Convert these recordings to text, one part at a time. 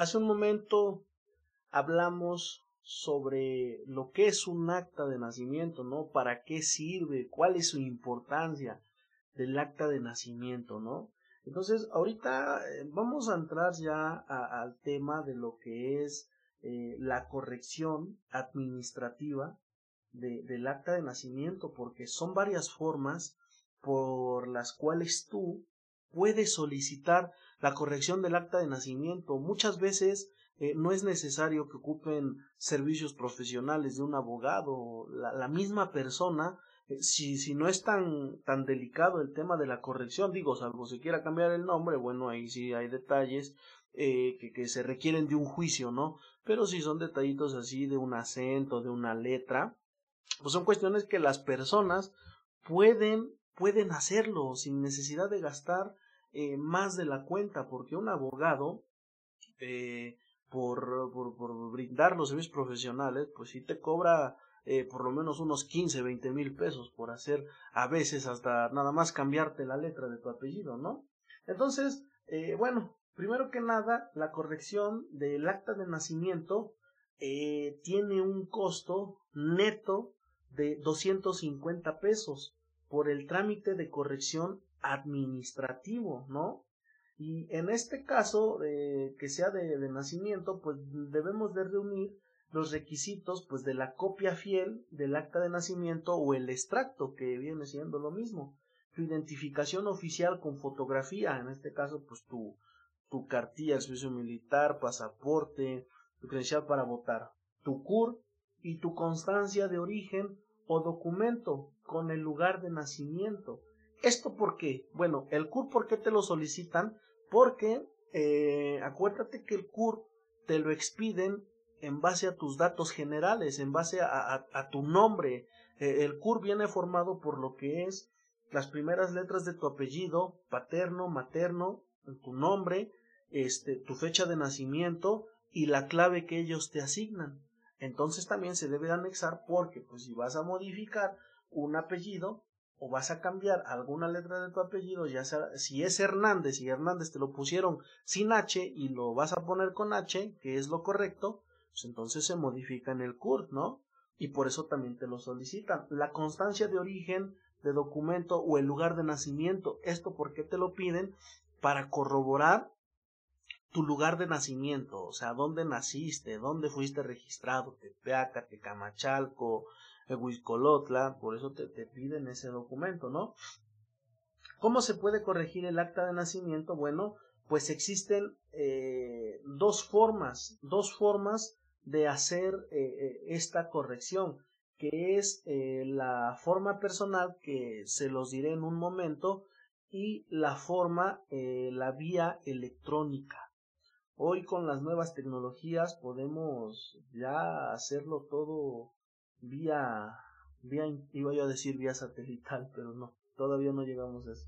hace un momento hablamos sobre lo que es un acta de nacimiento, ¿no? ¿Para qué sirve? ¿Cuál es su importancia del acta de nacimiento, ¿no? Entonces, ahorita eh, vamos a entrar ya al tema de lo que es eh, la corrección administrativa del acta de nacimiento, porque son varias formas por las cuales tú puedes solicitar la corrección del acta de nacimiento. Muchas veces eh, no es necesario que ocupen servicios profesionales de un abogado, la, la misma persona, eh, si, si no es tan, tan delicado el tema de la corrección, digo, salvo si quiera cambiar el nombre, bueno, ahí sí hay detalles eh, que, que se requieren de un juicio, ¿no? Pero si son detallitos así de un acento, de una letra, pues son cuestiones que las personas pueden, pueden hacerlo sin necesidad de gastar eh, más de la cuenta, porque un abogado, eh, por, por, por, brindar los servicios profesionales, pues sí te cobra eh, por lo menos unos 15, 20 mil pesos por hacer a veces hasta nada más cambiarte la letra de tu apellido, ¿no? Entonces, bueno, primero que nada, la corrección del acta de nacimiento tiene un costo neto de 250 pesos por el trámite de corrección administrativo, ¿no? Y en este caso, que sea de, nacimiento, pues debemos de reunir los requisitos pues de la copia fiel del acta de nacimiento o el extracto, que viene siendo lo mismo. Tu identificación oficial con fotografía, en este caso, pues tu, tu cartilla de servicio militar, pasaporte, tu credencial para votar, tu CUR y tu constancia de origen o documento con el lugar de nacimiento. ¿Esto por qué? Bueno, el CUR, ¿por qué te lo solicitan? Porque eh, acuérdate que el CUR te lo expiden en base a tus datos generales, en base a, tu nombre. Eh, el CUR viene formado por lo que es las primeras letras de tu apellido, paterno, materno, tu nombre, este, tu fecha de nacimiento y la clave que ellos te asignan. Entonces también se debe anexar porque pues si vas a modificar un apellido o vas a cambiar alguna letra de tu apellido, ya sea si es Hernández y Hernández te lo pusieron sin H y lo vas a poner con H, que es lo correcto, pues entonces se modifica en el CURT, ¿no? Y por eso también te lo solicitan. La constancia de origen de documento o el lugar de nacimiento, ¿esto por qué te lo piden? Para corroborar tu lugar de nacimiento, o sea, dónde naciste, dónde fuiste registrado, Tepeaca, Tecamachalco, Por eso te, te, piden ese documento, ¿no? ¿Cómo se puede corregir el acta de nacimiento? Bueno, pues existen eh, dos formas, dos formas de hacer eh, esta corrección, que es eh, la forma personal, que se los diré en un momento, y la forma, la vía electrónica. Hoy con las nuevas tecnologías podemos ya hacerlo todo vía, vía, iba yo a decir vía satelital, pero no, todavía no llegamos a eso.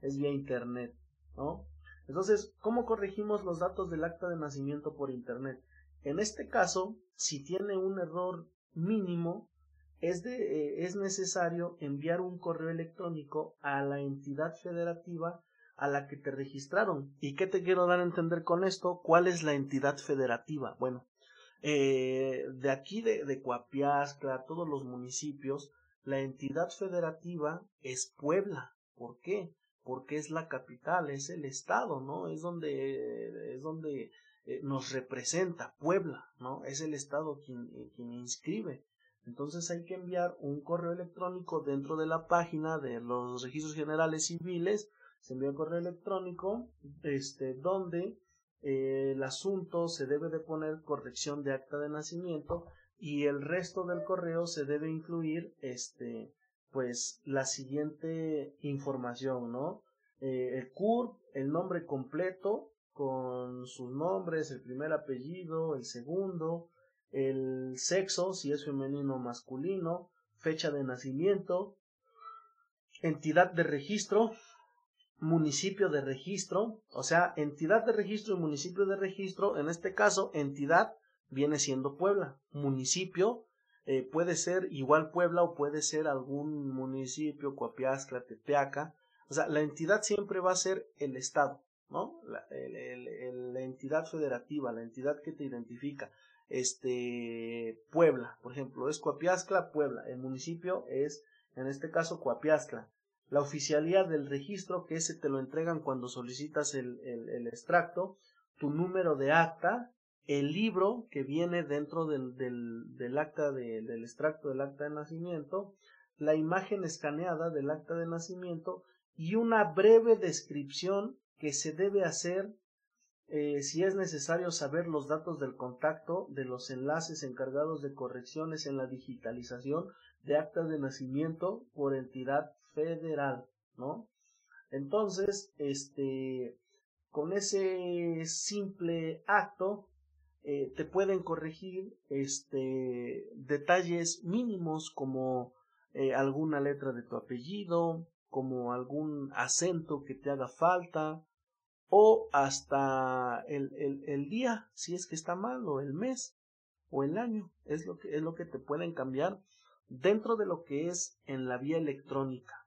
Es vía internet, ¿no? Entonces, ¿cómo corregimos los datos del acta de nacimiento por internet? En este caso, si tiene un error mínimo, es, de, eh, es necesario enviar un correo electrónico a la entidad federativa a la que te registraron. ¿Y qué te quiero dar a entender con esto? ¿Cuál es la entidad federativa? Bueno, eh, de aquí de, de Coapiascla, todos los municipios, la entidad federativa es Puebla. ¿Por qué? Porque es la capital, es el estado, ¿no? Es donde, es donde eh, nos representa Puebla, ¿no? Es el estado quien, eh, quien inscribe. Entonces hay que enviar un correo electrónico dentro de la página de los registros generales civiles se envía un correo electrónico este, donde eh, el asunto se debe de poner corrección de acta de nacimiento y el resto del correo se debe incluir este pues la siguiente información no eh, el CURP el nombre completo con sus nombres el primer apellido el segundo el sexo si es femenino o masculino fecha de nacimiento entidad de registro municipio de registro, o sea, entidad de registro y municipio de registro, en este caso, entidad viene siendo Puebla, municipio eh, puede ser igual Puebla o puede ser algún municipio, Coapiascla, Tepeaca, o sea, la entidad siempre va a ser el Estado, ¿no? La, entidad federativa, la entidad que te identifica. Este, Puebla, por ejemplo, es Coapiascla, Puebla. El municipio es, en este caso, Coapiascla. La oficialidad del registro, que ese te lo entregan cuando solicitas el, el, extracto, tu número de acta, el libro que viene dentro del, del, del acta de, del extracto del acta de nacimiento, la imagen escaneada del acta de nacimiento y una breve descripción que se debe hacer eh, si es necesario saber los datos del contacto de los enlaces encargados de correcciones en la digitalización de actas de nacimiento por entidad federal, ¿no? Entonces, este, con ese simple acto, eh, te pueden corregir este, detalles mínimos como eh, alguna letra de tu apellido, como algún acento que te haga falta, o hasta el, el, el, día, si es que está mal, o el mes, o el año, es lo que, es lo que te pueden cambiar dentro de lo que es en la vía electrónica.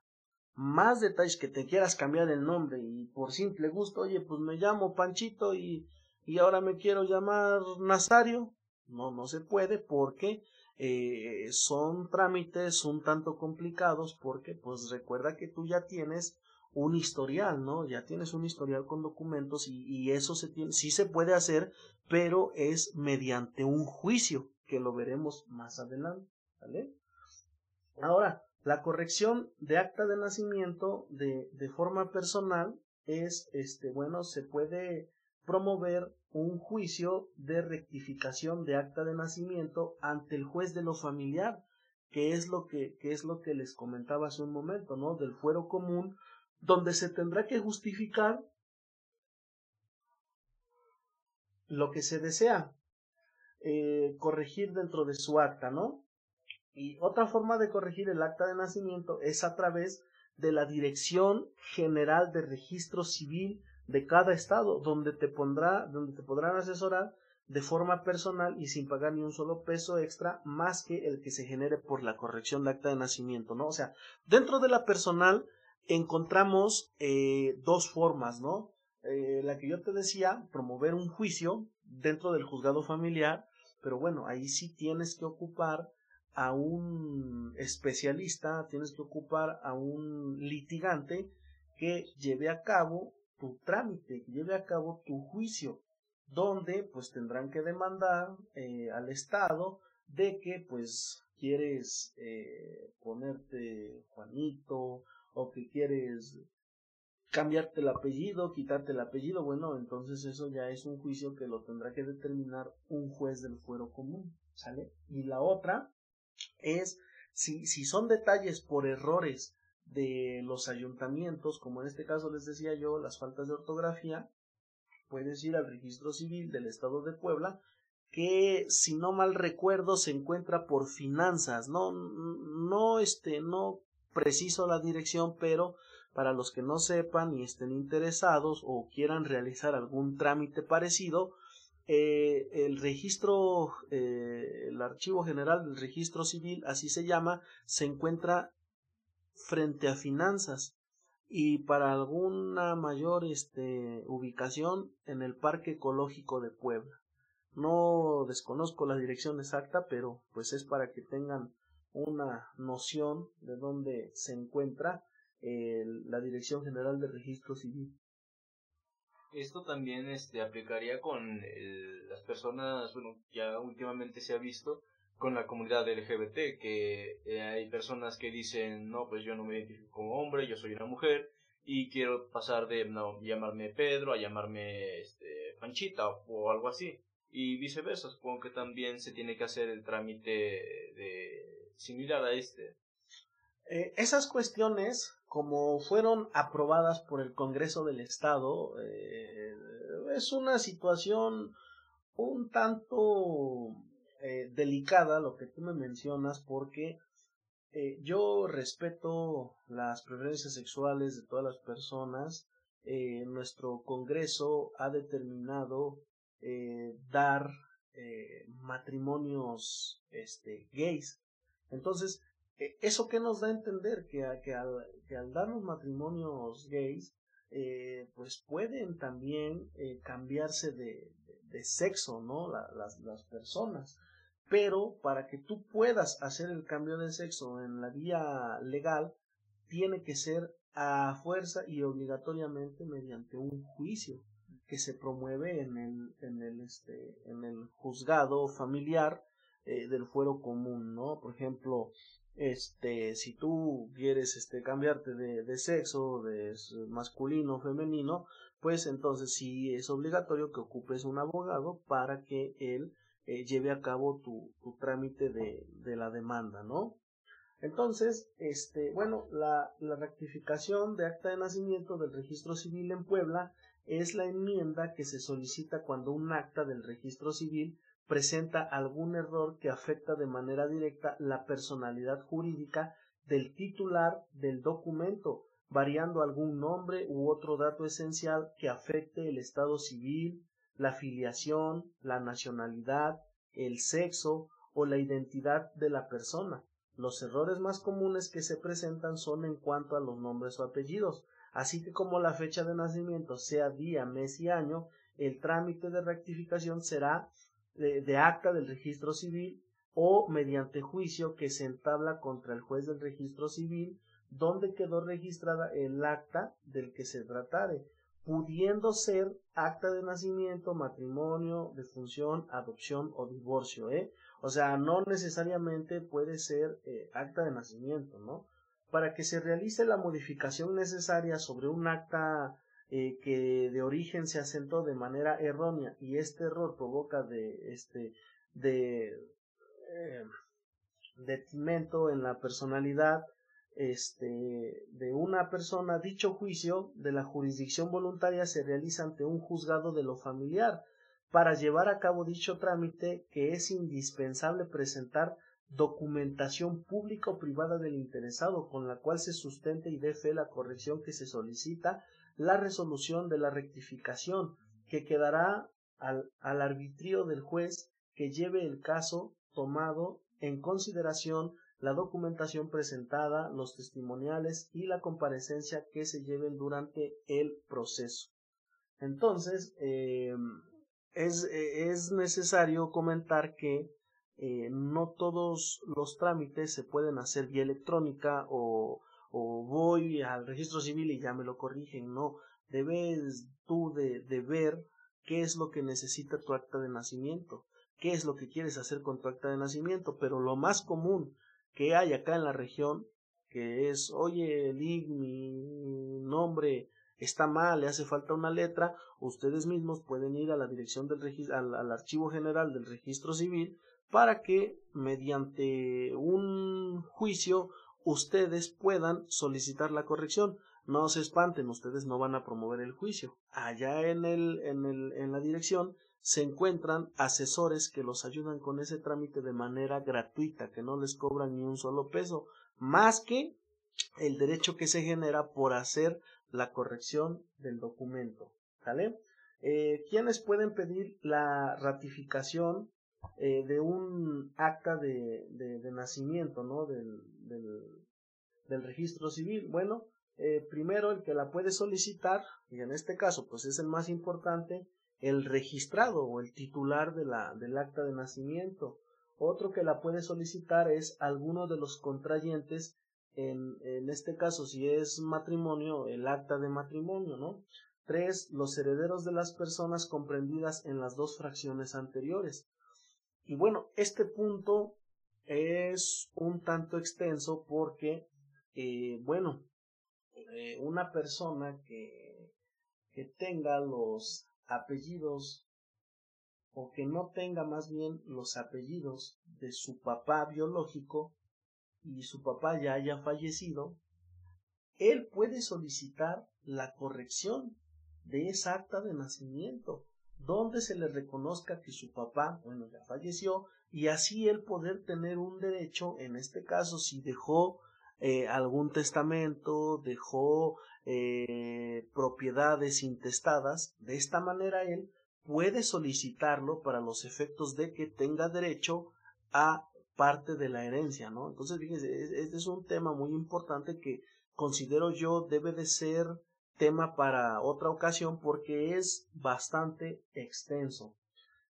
Más detalles que te quieras cambiar el nombre y por simple gusto, oye, pues me llamo Panchito y, y ahora me quiero llamar Nazario. No, no se puede porque eh, son trámites un tanto complicados porque pues recuerda que tú ya tienes un historial, ¿no? Ya tienes un historial con documentos y, y eso se tiene, sí se puede hacer, pero es mediante un juicio, que lo veremos más adelante, ¿vale? Ahora, la corrección de acta de nacimiento de, de forma personal es, este, bueno, se puede promover un juicio de rectificación de acta de nacimiento ante el juez de lo familiar, que es lo que, que es lo que les comentaba hace un momento, ¿no? Del fuero común, donde se tendrá que justificar lo que se desea eh, corregir dentro de su acta, ¿no? Y otra forma de corregir el acta de nacimiento es a través de la Dirección General de Registro Civil de cada estado, donde te pondrá, donde te podrán asesorar de forma personal y sin pagar ni un solo peso extra más que el que se genere por la corrección de acta de nacimiento, ¿no? O sea, dentro de la personal encontramos eh, dos formas, ¿no? Eh, la que yo te decía, promover un juicio dentro del juzgado familiar, pero bueno, ahí sí tienes que ocupar a un especialista, tienes que ocupar a un litigante que lleve a cabo tu trámite, que lleve a cabo tu juicio, donde pues tendrán que demandar eh, al Estado de que pues quieres eh, ponerte Juanito o que quieres cambiarte el apellido, quitarte el apellido, bueno, entonces eso ya es un juicio que lo tendrá que determinar un juez del fuero común, ¿sale? Y la otra es si, si son detalles por errores de los ayuntamientos, como en este caso les decía yo, las faltas de ortografía, puedes ir al registro civil del estado de Puebla, que si no mal recuerdo se encuentra por finanzas, no, no, este, no preciso la dirección, pero para los que no sepan y estén interesados o quieran realizar algún trámite parecido, eh, el registro, eh, el archivo general del registro civil, así se llama, se encuentra frente a finanzas y para alguna mayor este, ubicación en el Parque Ecológico de Puebla. No desconozco la dirección exacta, pero pues es para que tengan una noción de dónde se encuentra la Dirección General de Registro Civil. Esto también este, aplicaría con las personas, bueno, ya últimamente se ha visto con la comunidad LGBT, que eh, hay personas que dicen, no, pues yo no me identifico como hombre, yo soy una mujer, y quiero pasar de no, llamarme Pedro a llamarme este, Panchita o, algo así. Y viceversa, supongo que también se tiene que hacer el trámite de similar a este. Eh, esas cuestiones, como fueron aprobadas por el Congreso del Estado, eh, es una situación un tanto eh, delicada lo que tú me mencionas porque eh, yo respeto las preferencias sexuales de todas las personas. Nuestro Congreso ha determinado dar matrimonios este, gays. Entonces, ¿eso qué nos da a entender? Que, que, al, que al dar los matrimonios gays, eh, pues pueden también eh, cambiarse de, sexo, ¿no? las, las personas. Pero para que tú puedas hacer el cambio de sexo en la vía legal, tiene que ser a fuerza y obligatoriamente mediante un juicio que se promueve en el, en el, este, en el juzgado familiar eh, del fuero común, ¿no? Por ejemplo, este, si tú quieres este, cambiarte de, de sexo, de masculino o femenino, pues entonces sí es obligatorio que ocupes un abogado para que él eh, lleve a cabo tu, tu trámite de, de la demanda, ¿no? Entonces, este, bueno, la, la rectificación de acta de nacimiento del registro civil en Puebla es la enmienda que se solicita cuando un acta del registro civil presenta algún error que afecta de manera directa la personalidad jurídica del titular del documento, variando algún nombre u otro dato esencial que afecte el estado civil, la filiación, la nacionalidad, el sexo o la identidad de la persona. Los errores más comunes que se presentan son en cuanto a los nombres o apellidos, así que como la fecha de nacimiento sea día, mes y año, el trámite de rectificación será de, acta del registro civil o mediante juicio que se entabla contra el juez del registro civil donde quedó registrada el acta del que se tratare, pudiendo ser acta de nacimiento, matrimonio, defunción, adopción o divorcio, ¿eh? O sea, no necesariamente puede ser eh, acta de nacimiento, ¿no? para que se realice la modificación necesaria sobre un acta eh, que de origen se asentó de manera errónea y este error provoca de este de eh, en la personalidad este de una persona. Dicho juicio de la jurisdicción voluntaria se realiza ante un juzgado de lo familiar para llevar a cabo dicho trámite que es indispensable presentar documentación pública o privada del interesado con la cual se sustente y dé fe la corrección que se solicita, la resolución de la rectificación que quedará al, al arbitrio del juez que lleve el caso tomado en consideración la documentación presentada, los testimoniales y la comparecencia que se lleven durante el proceso. Entonces, eh, es, es necesario comentar que eh, no todos los trámites se pueden hacer vía electrónica o, o, voy al registro civil y ya me lo corrigen, no, debes tú de, de ver qué es lo que necesita tu acta de nacimiento, qué es lo que quieres hacer con tu acta de nacimiento, pero lo más común que hay acá en la región, que es, oye, Lig, mi nombre está mal, le hace falta una letra, ustedes mismos pueden ir a la dirección del al, al archivo general del registro civil para que mediante un juicio ustedes puedan solicitar la corrección. No se espanten, ustedes no van a promover el juicio. Allá en el, en el, en la dirección se encuentran asesores que los ayudan con ese trámite de manera gratuita, que no les cobran ni un solo peso, más que el derecho que se genera por hacer la corrección del documento. ¿Sale? Eh, ¿Quiénes pueden pedir la ratificación eh, de un acta de, de, nacimiento, ¿no? Del, del, registro civil. Bueno, eh, primero el que la puede solicitar, y en este caso pues es el más importante, el registrado o el titular de la, del acta de nacimiento. Otro que la puede solicitar es alguno de los contrayentes, en, en este caso si es matrimonio, el acta de matrimonio, ¿no? Tres, los herederos de las personas comprendidas en las dos fracciones anteriores. Y bueno, este punto es un tanto extenso porque, eh, bueno, eh, una persona que, que tenga los apellidos o que no tenga más bien los apellidos de su papá biológico y su papá ya haya fallecido, él puede solicitar la corrección de esa acta de nacimiento donde se le reconozca que su papá, bueno, ya falleció, y así él poder tener un derecho, en este caso, si dejó eh, algún testamento, dejó eh, propiedades intestadas, de esta manera él puede solicitarlo para los efectos de que tenga derecho a parte de la herencia, ¿no? Entonces, fíjense, este es un tema muy importante que considero yo debe de ser tema para otra ocasión porque es bastante extenso.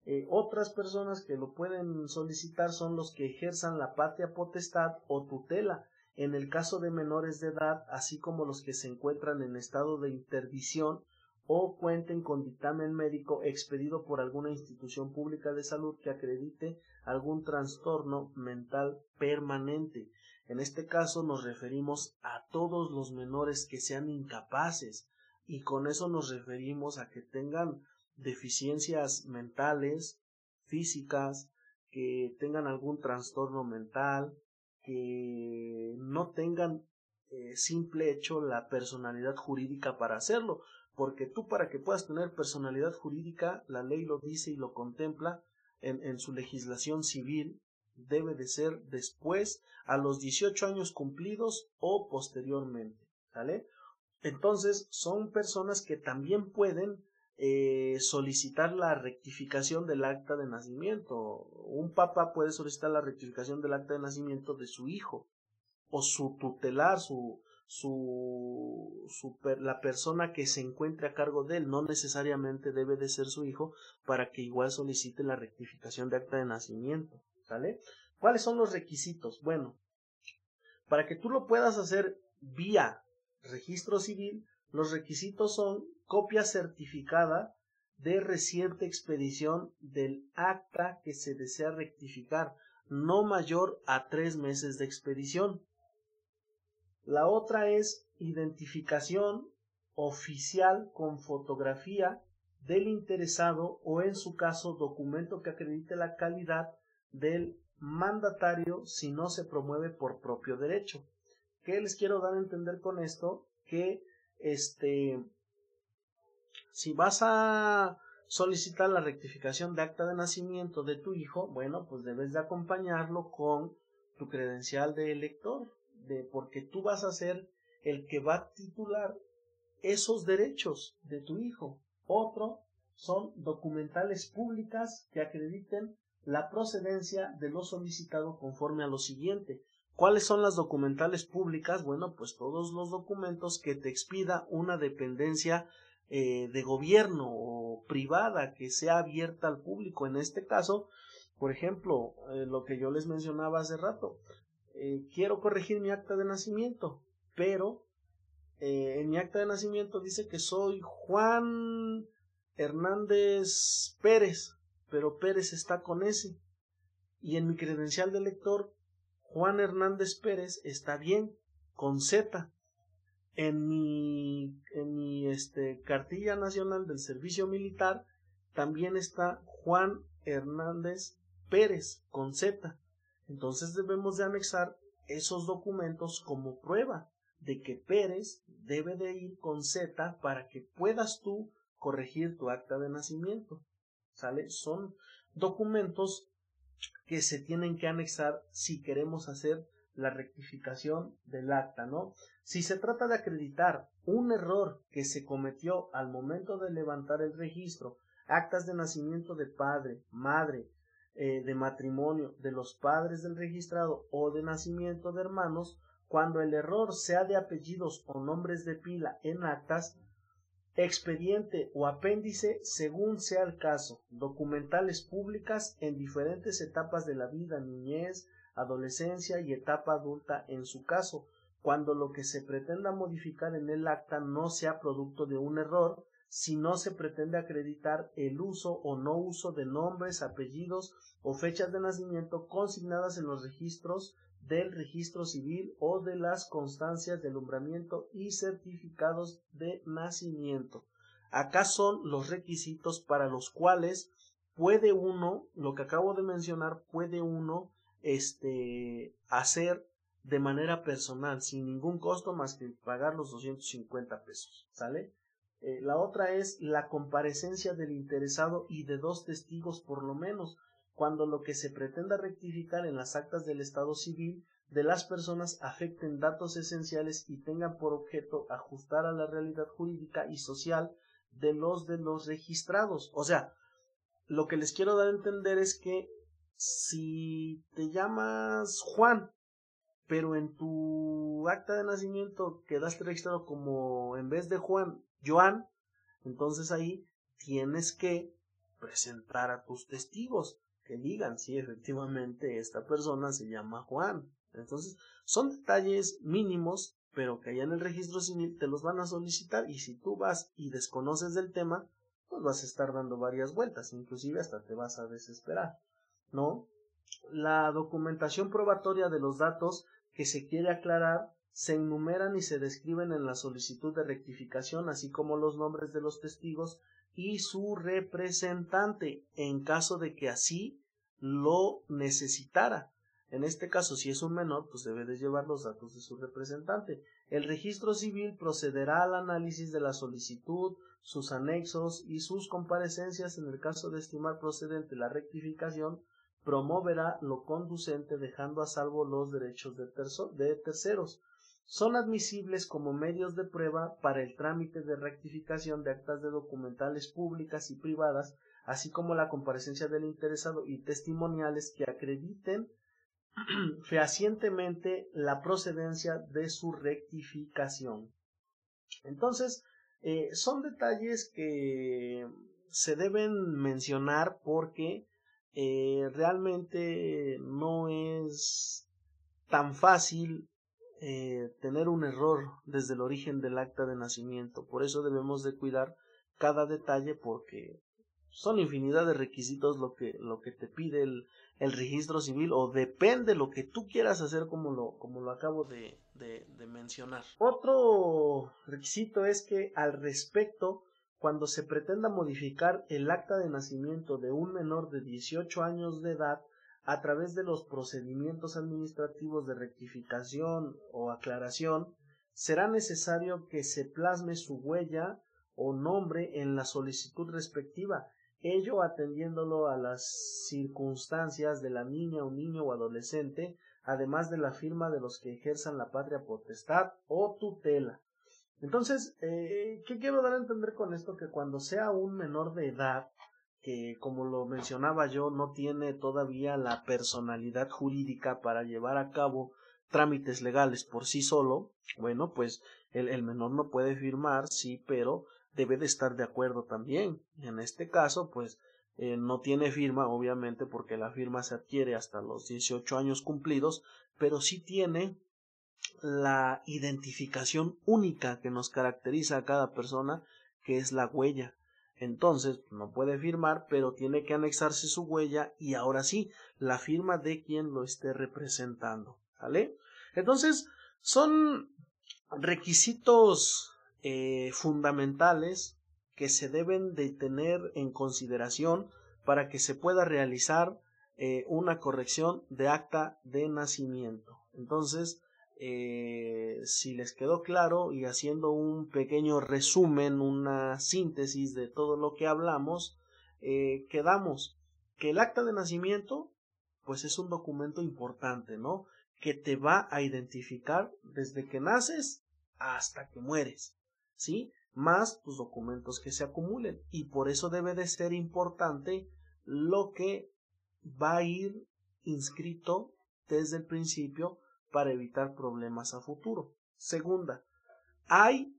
Eh, otras personas que lo pueden solicitar son los que ejerzan la patria potestad o tutela en el caso de menores de edad, así como los que se encuentran en estado de interdicción o cuenten con dictamen médico expedido por alguna institución pública de salud que acredite algún trastorno mental permanente. En este caso nos referimos a todos los menores que sean incapaces y con eso nos referimos a que tengan deficiencias mentales, físicas, que tengan algún trastorno mental, que no tengan eh, simple hecho la personalidad jurídica para hacerlo, porque tú para que puedas tener personalidad jurídica, la ley lo dice y lo contempla en, en su legislación civil, debe de ser después a los 18 años cumplidos o posteriormente. Entonces son personas que también pueden eh, solicitar la rectificación del acta de nacimiento. Un papá puede solicitar la rectificación del acta de nacimiento de su hijo o su tutelar, su, su, la persona que se encuentre a cargo de él no necesariamente debe de ser su hijo para que igual solicite la rectificación de acta de nacimiento ¿cuáles son los requisitos? bueno para que tú lo puedas hacer vía registro civil los requisitos son copia certificada de reciente expedición del acta que se desea rectificar no mayor a tres meses de expedición la otra es identificación oficial con fotografía del interesado o en su caso documento que acredite la calidad del mandatario si no se promueve por propio derecho. ¿Qué les quiero dar a entender con esto? Que este si vas a solicitar la rectificación de acta de nacimiento de tu hijo, bueno, pues debes de acompañarlo con tu credencial de elector de porque tú vas a ser el que va a titular esos derechos de tu hijo. Otro son documentales públicas que acrediten la procedencia de lo solicitado conforme a lo siguiente. ¿Cuáles son las documentales públicas? Bueno, pues todos los documentos que te expida una dependencia eh, de gobierno o privada que sea abierta al público. En este caso, por ejemplo, eh, lo que yo les mencionaba hace rato, eh, quiero corregir mi acta de nacimiento, pero en mi acta de nacimiento dice que soy Juan Hernández Pérez, pero Pérez está con S. Y en mi credencial de lector, Juan Hernández Pérez está bien, con Z. En mi, en mi este, cartilla nacional del servicio militar también está Juan Hernández Pérez, con Z. Entonces debemos de anexar esos documentos como prueba de que Pérez debe de ir con Z para que puedas tú corregir tu acta de nacimiento. Son documentos que se tienen que anexar si queremos hacer la rectificación del acta, ¿no? Si se trata de acreditar un error que se cometió al momento de levantar el registro, actas de nacimiento de padre, madre, eh, de matrimonio de los padres del registrado o de nacimiento de hermanos, cuando el error sea de apellidos o nombres de pila en actas, expediente o apéndice según sea el caso, documentales públicas en diferentes etapas de la vida, niñez, adolescencia y etapa adulta en su caso, cuando lo que se pretenda modificar en el acta no sea producto de un error, si no se pretende acreditar el uso o no uso de nombres, apellidos o fechas de nacimiento consignadas en los registros del registro civil o de las constancias de alumbramiento y certificados de nacimiento. Acá son los requisitos para los cuales puede uno, lo que acabo de mencionar, puede uno este hacer de manera personal sin ningún costo más que pagar los 250 pesos, ¿sale? Eh, la otra es la comparecencia del interesado y de dos testigos por lo menos, cuando lo que se pretenda rectificar en las actas del Estado civil de las personas afecten datos esenciales y tengan por objeto ajustar a la realidad jurídica y social de los de los registrados. O sea, lo que les quiero dar a entender es que si te llamas Juan, pero en tu acta de nacimiento quedaste registrado como en vez de Juan, Joan, entonces ahí tienes que presentar a tus testigos que digan si efectivamente esta persona se llama Juan. Entonces, son detalles mínimos, pero que allá en el registro civil te los van a solicitar y si tú vas y desconoces del tema, pues vas a estar dando varias vueltas, inclusive hasta te vas a desesperar, ¿no? La documentación probatoria de los datos que se quiere aclarar se enumeran y se describen en la solicitud de rectificación, así como los nombres de los testigos y su representante, en caso de que así lo necesitara. En este caso, si es un menor, pues debe de llevar los datos de su representante. El registro civil procederá al análisis de la solicitud, sus anexos y sus comparecencias en el caso de estimar procedente la rectificación, promoverá lo conducente dejando a salvo los derechos de, de terceros. Son admisibles como medios de prueba para el trámite de rectificación de actas de documentales públicas y privadas, así como la comparecencia del interesado y testimoniales que acrediten fehacientemente la procedencia de su rectificación. Entonces, eh, son detalles que se deben mencionar porque eh, realmente no es tan fácil eh, tener un error desde el origen del acta de nacimiento. Por eso debemos de cuidar cada detalle porque son infinidad de requisitos lo que, lo que te pide el, el registro civil o depende lo que tú quieras hacer como lo, como lo acabo de, de, de mencionar. Otro requisito es que al respecto, cuando se pretenda modificar el acta de nacimiento de un menor de 18 años de edad a través de los procedimientos administrativos de rectificación o aclaración, será necesario que se plasme su huella o nombre en la solicitud respectiva ello atendiéndolo a las circunstancias de la niña o niño o adolescente, además de la firma de los que ejerzan la patria potestad o tutela. Entonces, eh, ¿qué quiero dar a entender con esto? Que cuando sea un menor de edad, que como lo mencionaba yo, no tiene todavía la personalidad jurídica para llevar a cabo trámites legales por sí solo, bueno, pues el, menor no puede firmar, sí, pero debe de estar de acuerdo también. En este caso, pues eh, no tiene firma, obviamente, porque la firma se adquiere hasta los 18 años cumplidos, pero sí tiene la identificación única que nos caracteriza a cada persona, que es la huella. Entonces, no puede firmar, pero tiene que anexarse su huella y ahora sí, la firma de quien lo esté representando. ¿Vale? Entonces, son requisitos eh, fundamentales que se deben de tener en consideración para que se pueda realizar eh, una corrección de acta de nacimiento. Entonces, eh, si les quedó claro y haciendo un pequeño resumen, una síntesis de todo lo que hablamos, quedamos que el acta de nacimiento pues es un documento importante, ¿no? Que te va a identificar desde que naces hasta que mueres. ¿sí? Más los documentos que se acumulen. Y por eso debe de ser importante lo que va a ir inscrito desde el principio para evitar problemas a futuro. Segunda, hay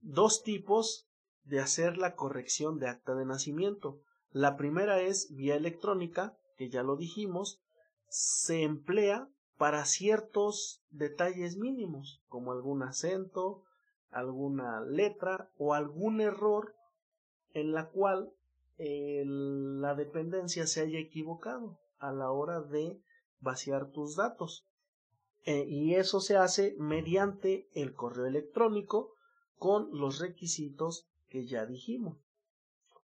dos tipos de hacer la corrección de acta de nacimiento. La primera es vía electrónica, que ya lo dijimos, se emplea para ciertos detalles mínimos, como algún acento, alguna letra o algún error en la cual eh, la dependencia se haya equivocado a la hora de vaciar tus datos. Eh, y eso se hace mediante el correo electrónico con los requisitos que ya dijimos.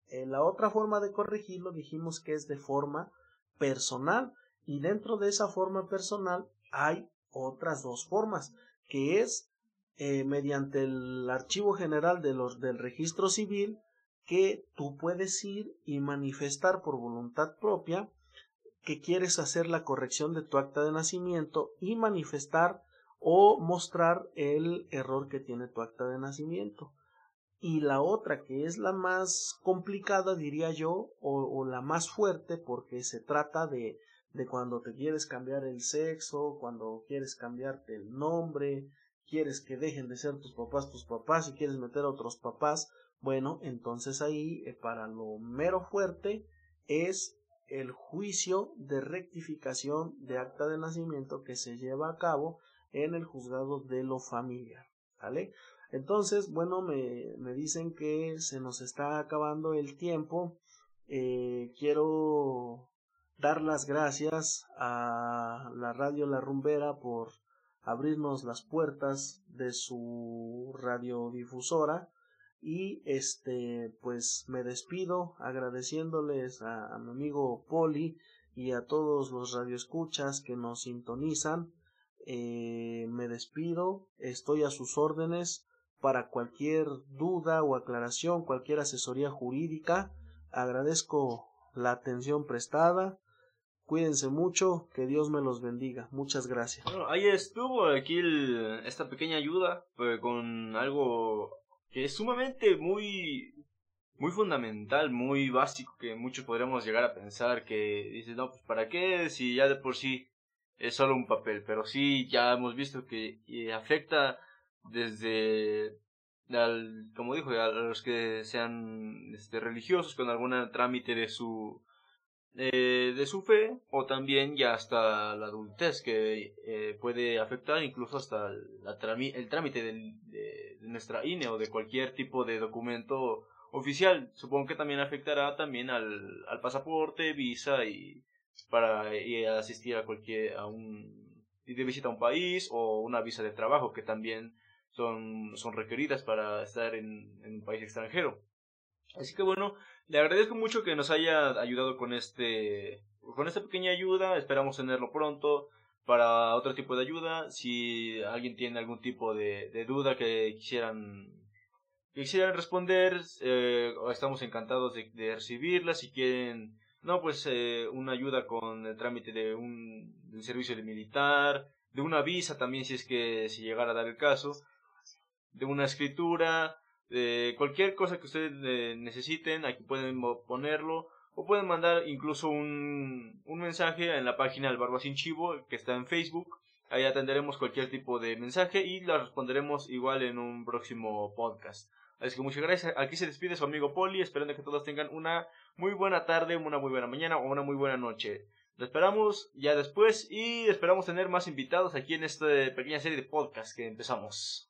Eh, la otra forma de corregirlo dijimos que es de forma personal y dentro de esa forma personal hay otras dos formas que es eh, mediante el archivo general de los, del registro civil que tú puedes ir y manifestar por voluntad propia que quieres hacer la corrección de tu acta de nacimiento y manifestar o mostrar el error que tiene tu acta de nacimiento. Y la otra, que es la más complicada, diría yo, o, la más fuerte, porque se trata de, de cuando te quieres cambiar el sexo, cuando quieres cambiarte el nombre, quieres que dejen de ser tus papás tus papás y quieres meter a otros papás, bueno, entonces ahí eh, para lo mero fuerte es el juicio de rectificación de acta de nacimiento que se lleva a cabo en el juzgado de lo familiar, ¿vale? Entonces, bueno, me, me dicen que se nos está acabando el tiempo. Eh, quiero dar las gracias a la radio La Rumbera por abrirnos las puertas de su radiodifusora y este pues me despido agradeciéndoles a, mi amigo Poli y a todos los radioescuchas que nos sintonizan eh, me despido estoy a sus órdenes para cualquier duda o aclaración cualquier asesoría jurídica agradezco la atención prestada Cuídense mucho, que Dios me los bendiga. Muchas gracias. Bueno, ahí estuvo aquí esta pequeña ayuda con algo que es sumamente muy muy fundamental, muy básico que muchos podríamos llegar a pensar que dices, no, pues para qué si ya de por sí es solo un papel, pero sí ya hemos visto que afecta desde al, como dijo, a los que sean este, religiosos con algún trámite de su eh, de su fe o también ya hasta la adultez que eh, puede afectar incluso hasta la el trámite de, nuestra INE o de cualquier tipo de documento oficial. Supongo que también afectará también al, al pasaporte, visa y para asistir a cualquier a un de visita a un país o una visa de trabajo que también son, son requeridas para estar en, en un país extranjero. Así que bueno, le agradezco mucho que nos haya ayudado con este con esta pequeña ayuda. Esperamos tenerlo pronto para otro tipo de ayuda. Si alguien tiene algún tipo de, duda que quisieran que quisieran responder, eh, estamos encantados de, recibirla. Si quieren, no, pues eh, una ayuda con el trámite de un, servicio de militar, de una visa también si es que si llegara a dar el caso, de una escritura, de cualquier cosa que ustedes eh, necesiten, aquí pueden ponerlo o pueden mandar incluso un, un mensaje en la página del Barba Sin Chivo que está en Facebook. Ahí atenderemos cualquier tipo de mensaje y la responderemos igual en un próximo podcast. Así que muchas gracias. Aquí se despide su amigo Poli, esperando que todos tengan una muy buena tarde, una muy buena mañana o una muy buena noche. Lo esperamos ya después y esperamos tener más invitados aquí en esta pequeña serie de podcast que empezamos.